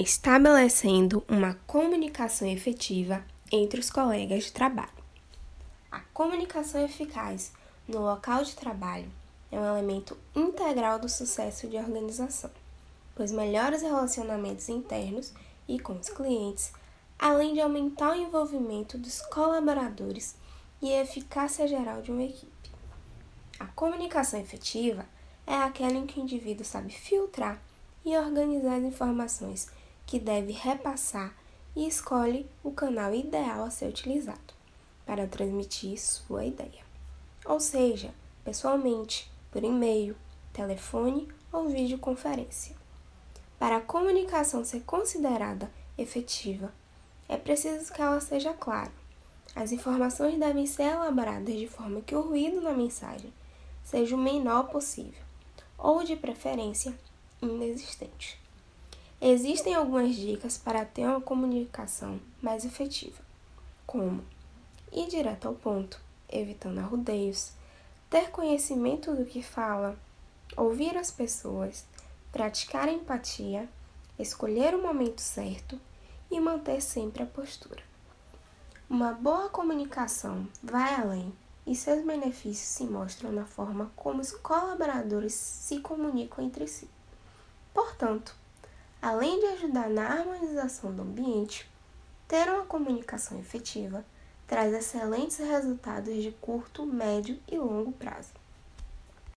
estabelecendo uma comunicação efetiva entre os colegas de trabalho. A comunicação eficaz no local de trabalho é um elemento integral do sucesso de organização, pois melhora os relacionamentos internos e com os clientes, além de aumentar o envolvimento dos colaboradores e a eficácia geral de uma equipe. A comunicação efetiva é aquela em que o indivíduo sabe filtrar e organizar as informações que deve repassar e escolhe o canal ideal a ser utilizado para transmitir sua ideia. Ou seja, pessoalmente, por e-mail, telefone ou videoconferência. Para a comunicação ser considerada efetiva, é preciso que ela seja clara. As informações devem ser elaboradas de forma que o ruído na mensagem seja o menor possível, ou de preferência inexistente. Existem algumas dicas para ter uma comunicação mais efetiva, como ir direto ao ponto, evitando arrudeios, ter conhecimento do que fala, ouvir as pessoas, praticar empatia, escolher o momento certo e manter sempre a postura. Uma boa comunicação vai além e seus benefícios se mostram na forma como os colaboradores se comunicam entre si. Portanto, além de ajudar na harmonização do ambiente, ter uma comunicação efetiva traz excelentes resultados de curto, médio e longo prazo.